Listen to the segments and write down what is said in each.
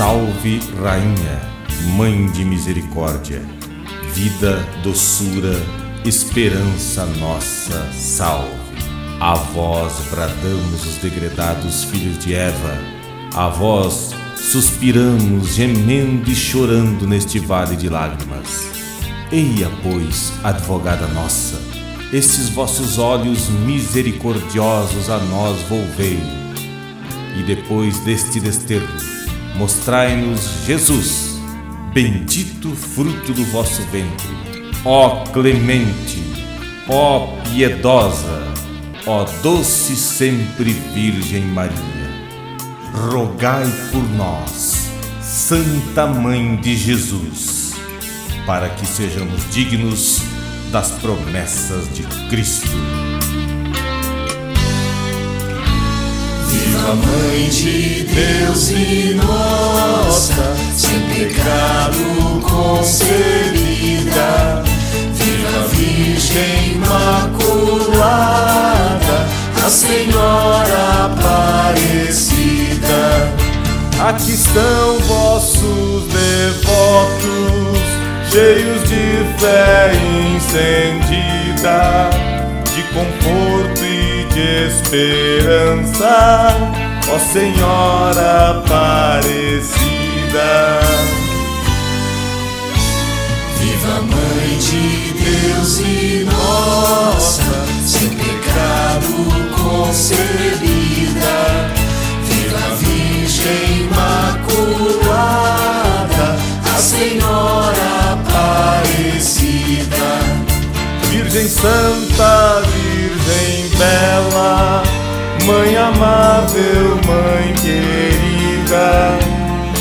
Salve, Rainha, Mãe de Misericórdia, vida, doçura, esperança nossa, salve. A vós bradamos os degredados filhos de Eva, a vós suspiramos, gemendo e chorando neste vale de lágrimas. Eia, pois, advogada nossa, esses vossos olhos misericordiosos a nós volvei, e depois deste desterro, mostrai-nos Jesus, bendito fruto do vosso ventre. Ó clemente, ó piedosa, ó doce sempre Virgem Maria rogai por nós, Santa Mãe de Jesus, para que sejamos dignos das promessas de Cristo. Viva Mãe de Deus e nossa, sem pecado concebida. Viva Virgem Imaculada, a Senhora Aparecida. Aqui estão vossos devotos, cheios de fé incendida, de conforto e de esperança, ó Senhora Aparecida. Viva Mãe de Deus e nossa, sem pecado concebida Virgem Imaculada, a Senhora Aparecida. Virgem Santa, Mãe amável, Mãe querida,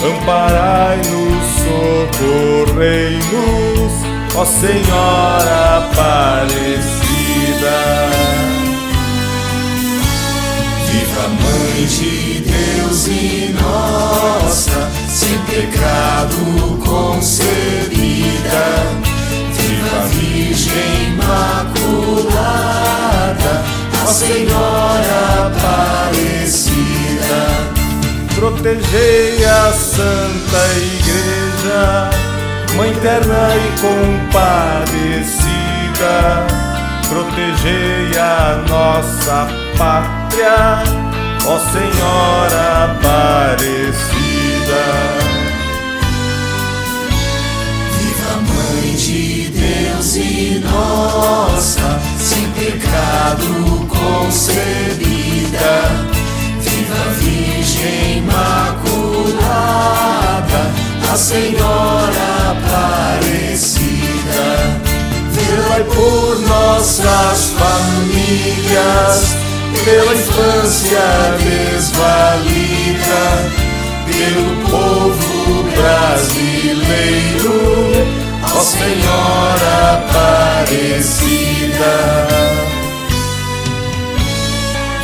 amparai-nos, socorrei-nos, ó Senhora Aparecida. Viva Mãe de Protegei a Santa Igreja, Mãe terna e compadecida. Protegei a nossa pátria ó Senhora Aparecida. A Senhora Aparecida. Velai por nossas famílias pela infância desvalida, pelo povo brasileiro, ó Senhora Aparecida.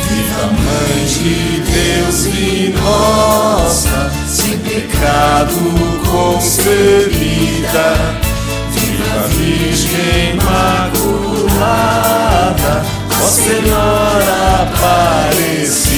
Viva Mãe de Deus e nossa, sem pecado ferida, Viva Virgem Imaculada, Ó Senhora Aparecida.